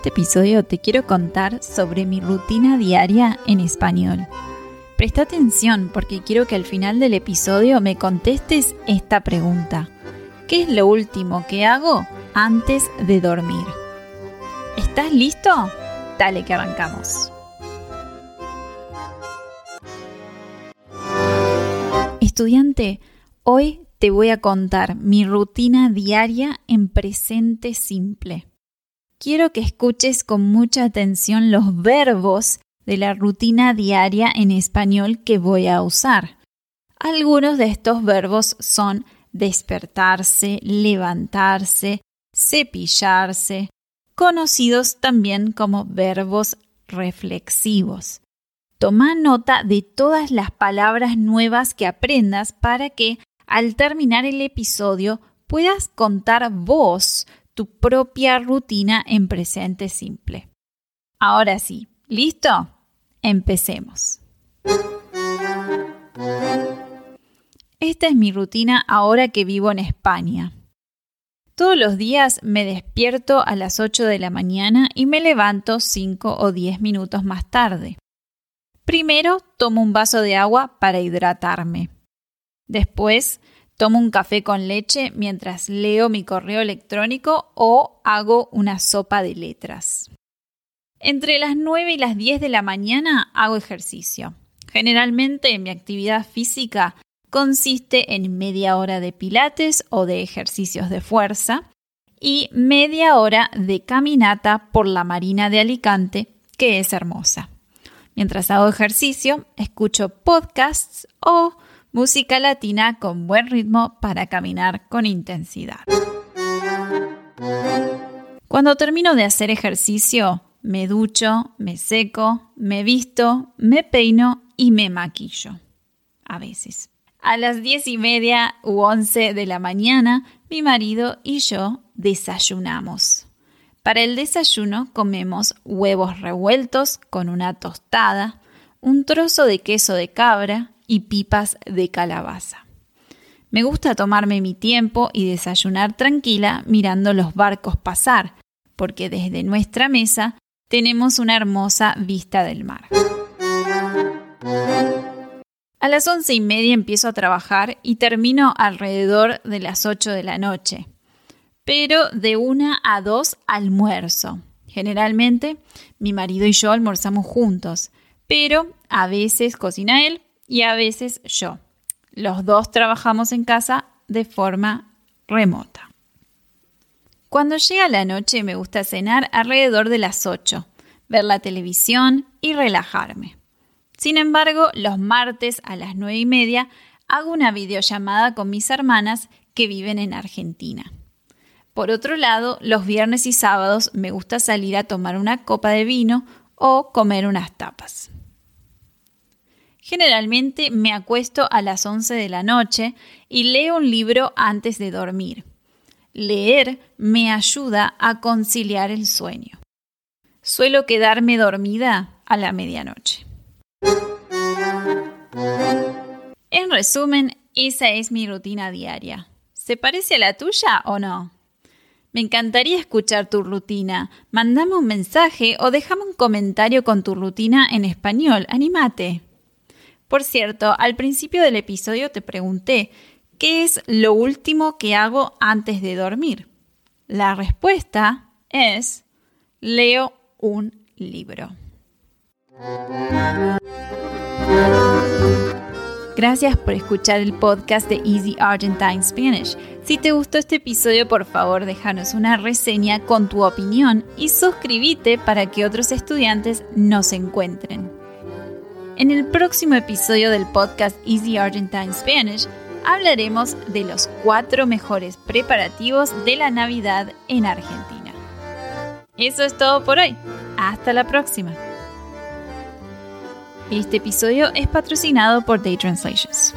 Este episodio te quiero contar sobre mi rutina diaria en español. Presta atención porque quiero que al final del episodio me contestes esta pregunta. ¿Qué es lo último que hago antes de dormir? ¿Estás listo? Dale que arrancamos. Estudiante, hoy te voy a contar mi rutina diaria en presente simple quiero que escuches con mucha atención los verbos de la rutina diaria en español que voy a usar. Algunos de estos verbos son despertarse, levantarse, cepillarse, conocidos también como verbos reflexivos. Toma nota de todas las palabras nuevas que aprendas para que al terminar el episodio puedas contar vos tu propia rutina en presente simple. Ahora sí, ¿listo? Empecemos. Esta es mi rutina ahora que vivo en España. Todos los días me despierto a las 8 de la mañana y me levanto 5 o 10 minutos más tarde. Primero tomo un vaso de agua para hidratarme. Después Tomo un café con leche mientras leo mi correo electrónico o hago una sopa de letras. Entre las 9 y las 10 de la mañana hago ejercicio. Generalmente mi actividad física consiste en media hora de pilates o de ejercicios de fuerza y media hora de caminata por la Marina de Alicante, que es hermosa. Mientras hago ejercicio, escucho podcasts o música latina con buen ritmo para caminar con intensidad. Cuando termino de hacer ejercicio, me ducho, me seco, me visto, me peino y me maquillo. A veces. A las diez y media u once de la mañana, mi marido y yo desayunamos. Para el desayuno comemos huevos revueltos con una tostada, un trozo de queso de cabra y pipas de calabaza. Me gusta tomarme mi tiempo y desayunar tranquila mirando los barcos pasar, porque desde nuestra mesa tenemos una hermosa vista del mar. A las once y media empiezo a trabajar y termino alrededor de las ocho de la noche. Pero de una a dos almuerzo. Generalmente mi marido y yo almorzamos juntos, pero a veces cocina él y a veces yo. Los dos trabajamos en casa de forma remota. Cuando llega la noche me gusta cenar alrededor de las 8, ver la televisión y relajarme. Sin embargo, los martes a las 9 y media hago una videollamada con mis hermanas que viven en Argentina. Por otro lado, los viernes y sábados me gusta salir a tomar una copa de vino o comer unas tapas. Generalmente me acuesto a las 11 de la noche y leo un libro antes de dormir. Leer me ayuda a conciliar el sueño. Suelo quedarme dormida a la medianoche. En resumen, esa es mi rutina diaria. ¿Se parece a la tuya o no? Me encantaría escuchar tu rutina. Mándame un mensaje o déjame un comentario con tu rutina en español. Anímate. Por cierto, al principio del episodio te pregunté, ¿qué es lo último que hago antes de dormir? La respuesta es, leo un libro. Gracias por escuchar el podcast de Easy Argentine Spanish. Si te gustó este episodio, por favor déjanos una reseña con tu opinión y suscríbete para que otros estudiantes nos encuentren. En el próximo episodio del podcast Easy Argentine Spanish hablaremos de los cuatro mejores preparativos de la Navidad en Argentina. Eso es todo por hoy. Hasta la próxima. Este episodio es patrocinado por Day Translations.